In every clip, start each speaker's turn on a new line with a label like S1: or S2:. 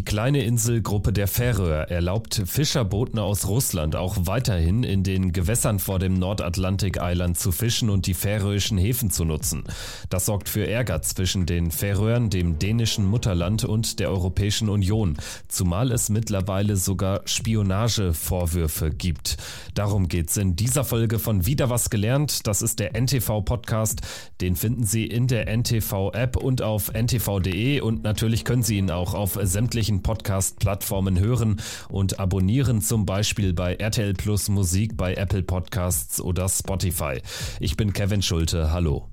S1: Die kleine Inselgruppe der Färöer erlaubt Fischerbooten aus Russland auch weiterhin in den Gewässern vor dem Nordatlantik-Eiland zu fischen und die färöischen Häfen zu nutzen. Das sorgt für Ärger zwischen den Färöern, dem dänischen Mutterland und der Europäischen Union, zumal es mittlerweile sogar Spionagevorwürfe gibt. Darum geht's in dieser Folge von Wieder was gelernt. Das ist der NTV-Podcast. Den finden Sie in der NTV-App und auf ntv.de und natürlich können Sie ihn auch auf sämtlichen sämtlichen Podcast-Plattformen hören und abonnieren, zum Beispiel bei RTL Plus Musik, bei Apple Podcasts oder Spotify. Ich bin Kevin Schulte. Hallo.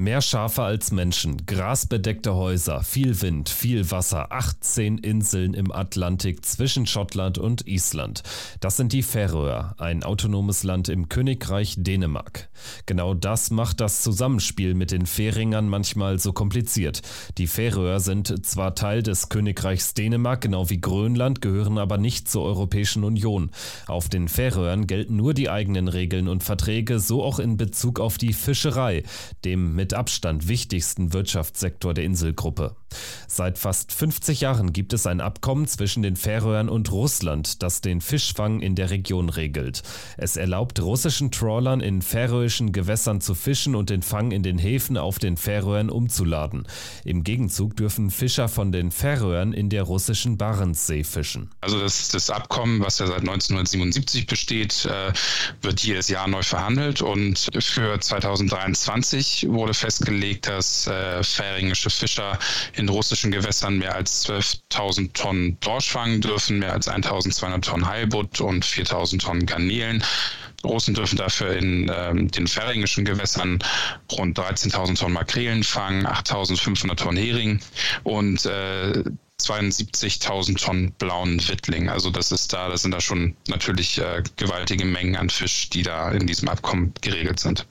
S1: Mehr Schafe als Menschen, grasbedeckte Häuser, viel Wind, viel Wasser, 18 Inseln im Atlantik zwischen Schottland und Island. Das sind die Färöer, ein autonomes Land im Königreich Dänemark. Genau das macht das Zusammenspiel mit den Färingern manchmal so kompliziert. Die Färöer sind zwar Teil des Königreichs Dänemark, genau wie Grönland, gehören aber nicht zur Europäischen Union. Auf den Färöern gelten nur die eigenen Regeln und Verträge, so auch in Bezug auf die Fischerei, dem mit mit Abstand wichtigsten Wirtschaftssektor der Inselgruppe. Seit fast 50 Jahren gibt es ein Abkommen zwischen den Färöern und Russland, das den Fischfang in der Region regelt. Es erlaubt russischen Trawlern in färöischen Gewässern zu fischen und den Fang in den Häfen auf den Färöern umzuladen. Im Gegenzug dürfen Fischer von den Färöern in der russischen Barentssee fischen.
S2: Also das, das Abkommen, was ja seit 1977 besteht, äh, wird jedes Jahr neu verhandelt und für 2023 wurde festgelegt, dass äh, färingische Fischer in russischen Gewässern mehr als 12.000 Tonnen Dorsch fangen dürfen, mehr als 1.200 Tonnen Heilbutt und 4.000 Tonnen Garnelen. Russen dürfen dafür in ähm, den färingischen Gewässern rund 13.000 Tonnen Makrelen fangen, 8.500 Tonnen Hering und äh, 72.000 Tonnen blauen Wittling. Also das ist da, das sind da schon natürlich äh, gewaltige Mengen an Fisch, die da in diesem Abkommen geregelt sind.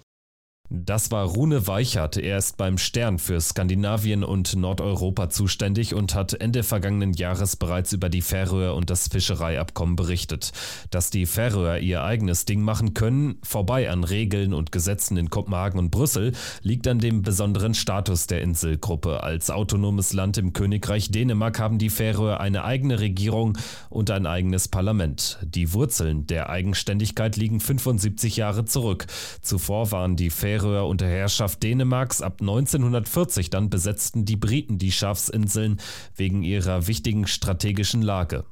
S1: Das war Rune Weichert. Er ist beim Stern für Skandinavien und Nordeuropa zuständig und hat Ende vergangenen Jahres bereits über die Färöer und das Fischereiabkommen berichtet. Dass die Färöer ihr eigenes Ding machen können, vorbei an Regeln und Gesetzen in Kopenhagen und Brüssel, liegt an dem besonderen Status der Inselgruppe. Als autonomes Land im Königreich Dänemark haben die Färöer eine eigene Regierung und ein eigenes Parlament. Die Wurzeln der Eigenständigkeit liegen 75 Jahre zurück. Zuvor waren die Färöer Färöer unter Herrschaft Dänemarks. Ab 1940 dann besetzten die Briten die Schafsinseln wegen ihrer wichtigen strategischen Lage.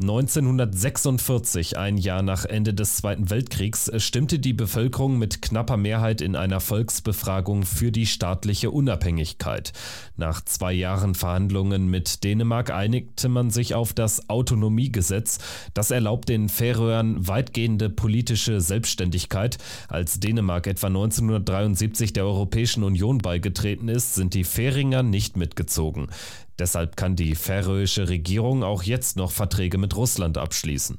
S1: 1946, ein Jahr nach Ende des Zweiten Weltkriegs, stimmte die Bevölkerung mit knapper Mehrheit in einer Volksbefragung für die staatliche Unabhängigkeit. Nach zwei Jahren Verhandlungen mit Dänemark einigte man sich auf das Autonomiegesetz. Das erlaubt den Färöern weitgehende politische Selbstständigkeit. Als Dänemark etwa 1973 der Europäischen Union beigetreten ist, sind die Färinger nicht mitgezogen. Deshalb kann die färöische Regierung auch jetzt noch Verträge mit Russland abschließen.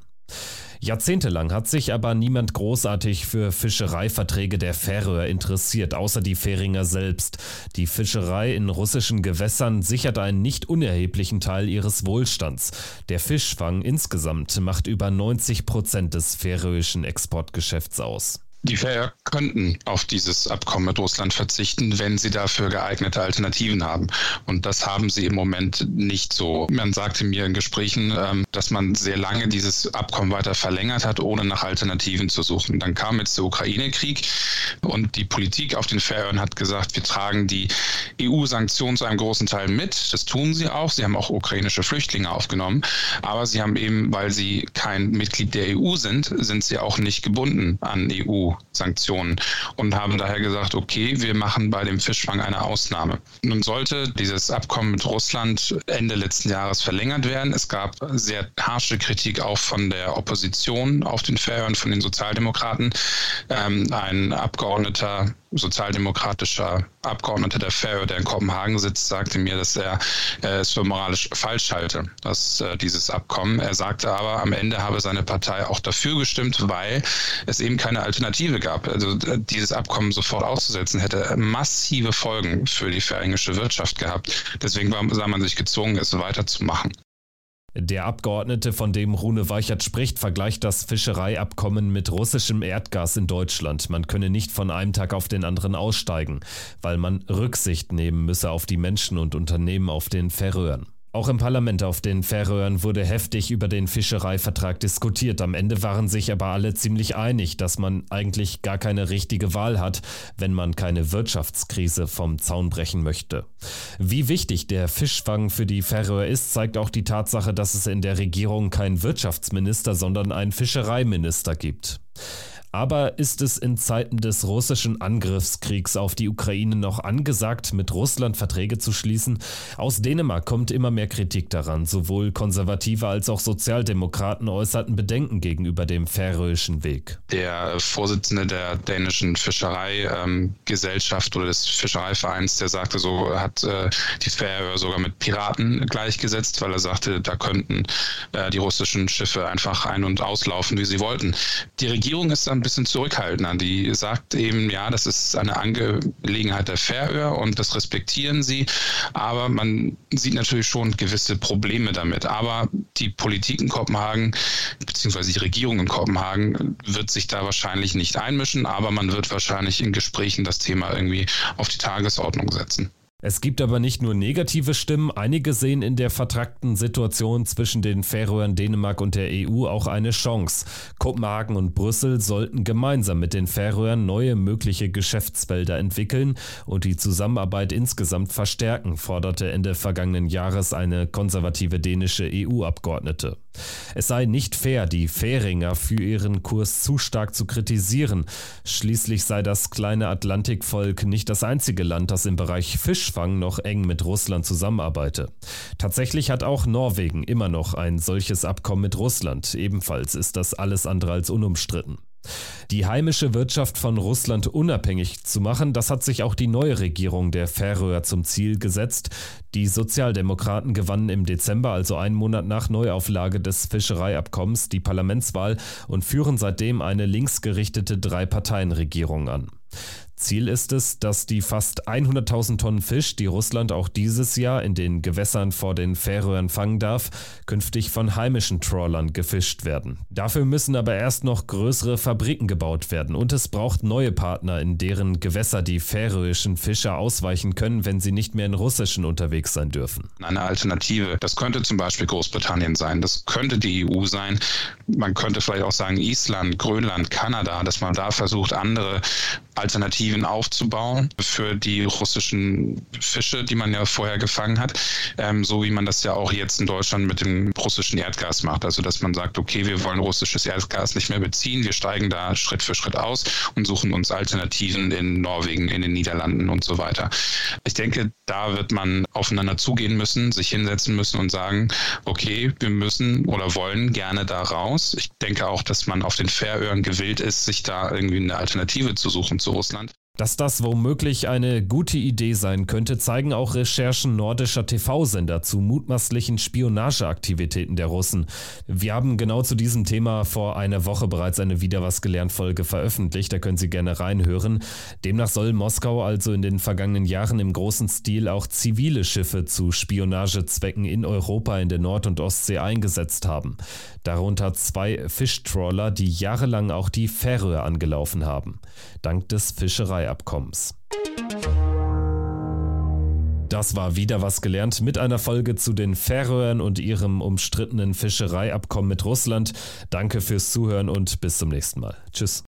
S1: Jahrzehntelang hat sich aber niemand großartig für Fischereiverträge der Färöer interessiert, außer die Färinger selbst. Die Fischerei in russischen Gewässern sichert einen nicht unerheblichen Teil ihres Wohlstands. Der Fischfang insgesamt macht über 90 Prozent des färöischen Exportgeschäfts aus.
S2: Die könnten auf dieses Abkommen mit Russland verzichten, wenn sie dafür geeignete Alternativen haben. Und das haben sie im Moment nicht so. Man sagte mir in Gesprächen, ähm, dass man sehr lange dieses Abkommen weiter verlängert hat, ohne nach Alternativen zu suchen. Dann kam jetzt der Ukraine-Krieg und die Politik auf den Färöern hat gesagt, wir tragen die EU-Sanktionen zu einem großen Teil mit. Das tun sie auch. Sie haben auch ukrainische Flüchtlinge aufgenommen. Aber sie haben eben, weil sie kein Mitglied der EU sind, sind sie auch nicht gebunden an EU. EU-Sanktionen und haben daher gesagt, okay, wir machen bei dem Fischfang eine Ausnahme. Nun sollte dieses Abkommen mit Russland Ende letzten Jahres verlängert werden. Es gab sehr harsche Kritik auch von der Opposition auf den Färöern, von den Sozialdemokraten. Ähm, ein Abgeordneter sozialdemokratischer Abgeordneter der FAIR, der in Kopenhagen sitzt, sagte mir, dass er äh, es für moralisch falsch halte, dass äh, dieses Abkommen. Er sagte aber, am Ende habe seine Partei auch dafür gestimmt, weil es eben keine Alternative gab. Also äh, dieses Abkommen sofort auszusetzen hätte massive Folgen für die färingische Wirtschaft gehabt. Deswegen war, sah man sich gezwungen, es weiterzumachen.
S1: Der Abgeordnete, von dem Rune Weichert spricht, vergleicht das Fischereiabkommen mit russischem Erdgas in Deutschland. Man könne nicht von einem Tag auf den anderen aussteigen, weil man Rücksicht nehmen müsse auf die Menschen und Unternehmen auf den Färöern. Auch im Parlament auf den Färöern wurde heftig über den Fischereivertrag diskutiert. Am Ende waren sich aber alle ziemlich einig, dass man eigentlich gar keine richtige Wahl hat, wenn man keine Wirtschaftskrise vom Zaun brechen möchte. Wie wichtig der Fischfang für die Färöer ist, zeigt auch die Tatsache, dass es in der Regierung keinen Wirtschaftsminister, sondern einen Fischereiminister gibt. Aber ist es in Zeiten des russischen Angriffskriegs auf die Ukraine noch angesagt, mit Russland Verträge zu schließen? Aus Dänemark kommt immer mehr Kritik daran. Sowohl Konservative als auch Sozialdemokraten äußerten Bedenken gegenüber dem färöischen Weg.
S2: Der Vorsitzende der dänischen Fischereigesellschaft ähm, oder des Fischereivereins, der sagte so, hat äh, die Färöer sogar mit Piraten gleichgesetzt, weil er sagte, da könnten äh, die russischen Schiffe einfach ein- und auslaufen, wie sie wollten. Die Regierung ist dann ein bisschen zurückhaltender. Die sagt eben, ja, das ist eine Angelegenheit der Färöer und das respektieren sie. Aber man sieht natürlich schon gewisse Probleme damit. Aber die Politik in Kopenhagen, beziehungsweise die Regierung in Kopenhagen, wird sich da wahrscheinlich nicht einmischen. Aber man wird wahrscheinlich in Gesprächen das Thema irgendwie auf die Tagesordnung setzen.
S1: Es gibt aber nicht nur negative Stimmen, einige sehen in der vertrackten Situation zwischen den Färöern, Dänemark und der EU auch eine Chance. Kopenhagen und Brüssel sollten gemeinsam mit den Färöern neue mögliche Geschäftsfelder entwickeln und die Zusammenarbeit insgesamt verstärken, forderte Ende vergangenen Jahres eine konservative dänische EU-Abgeordnete. Es sei nicht fair, die Färinger für ihren Kurs zu stark zu kritisieren. Schließlich sei das kleine Atlantikvolk nicht das einzige Land, das im Bereich Fischfang noch eng mit Russland zusammenarbeite. Tatsächlich hat auch Norwegen immer noch ein solches Abkommen mit Russland. Ebenfalls ist das alles andere als unumstritten. Die heimische Wirtschaft von Russland unabhängig zu machen, das hat sich auch die neue Regierung der Färöer zum Ziel gesetzt. Die Sozialdemokraten gewannen im Dezember, also einen Monat nach Neuauflage des Fischereiabkommens, die Parlamentswahl und führen seitdem eine linksgerichtete Drei-Parteien-Regierung an. Ziel ist es, dass die fast 100.000 Tonnen Fisch, die Russland auch dieses Jahr in den Gewässern vor den Färöern fangen darf, künftig von heimischen Trawlern gefischt werden. Dafür müssen aber erst noch größere Fabriken gebaut werden und es braucht neue Partner, in deren Gewässer die färöischen Fischer ausweichen können, wenn sie nicht mehr in russischen unterwegs sein dürfen.
S2: Eine Alternative, das könnte zum Beispiel Großbritannien sein, das könnte die EU sein, man könnte vielleicht auch sagen Island, Grönland, Kanada, dass man da versucht, andere Alternativen aufzubauen für die russischen Fische, die man ja vorher gefangen hat, ähm, so wie man das ja auch jetzt in Deutschland mit dem russischen Erdgas macht. Also dass man sagt, okay, wir wollen russisches Erdgas nicht mehr beziehen, wir steigen da Schritt für Schritt aus und suchen uns Alternativen in Norwegen, in den Niederlanden und so weiter. Ich denke, da wird man aufeinander zugehen müssen, sich hinsetzen müssen und sagen, okay, wir müssen oder wollen gerne da raus. Ich denke auch, dass man auf den Färöern gewillt ist, sich da irgendwie eine Alternative zu suchen zu Russland.
S1: Dass das womöglich eine gute Idee sein könnte, zeigen auch Recherchen nordischer TV-Sender zu mutmaßlichen Spionageaktivitäten der Russen. Wir haben genau zu diesem Thema vor einer Woche bereits eine Wieder was gelernt Folge veröffentlicht, da können Sie gerne reinhören. Demnach soll Moskau also in den vergangenen Jahren im großen Stil auch zivile Schiffe zu Spionagezwecken in Europa in der Nord- und Ostsee eingesetzt haben. Darunter zwei Fischtrawler, die jahrelang auch die Färöer angelaufen haben. Dank des Fischerei Fischereiabkommens. Das war wieder was gelernt mit einer Folge zu den Färöern und ihrem umstrittenen Fischereiabkommen mit Russland. Danke fürs Zuhören und bis zum nächsten Mal. Tschüss.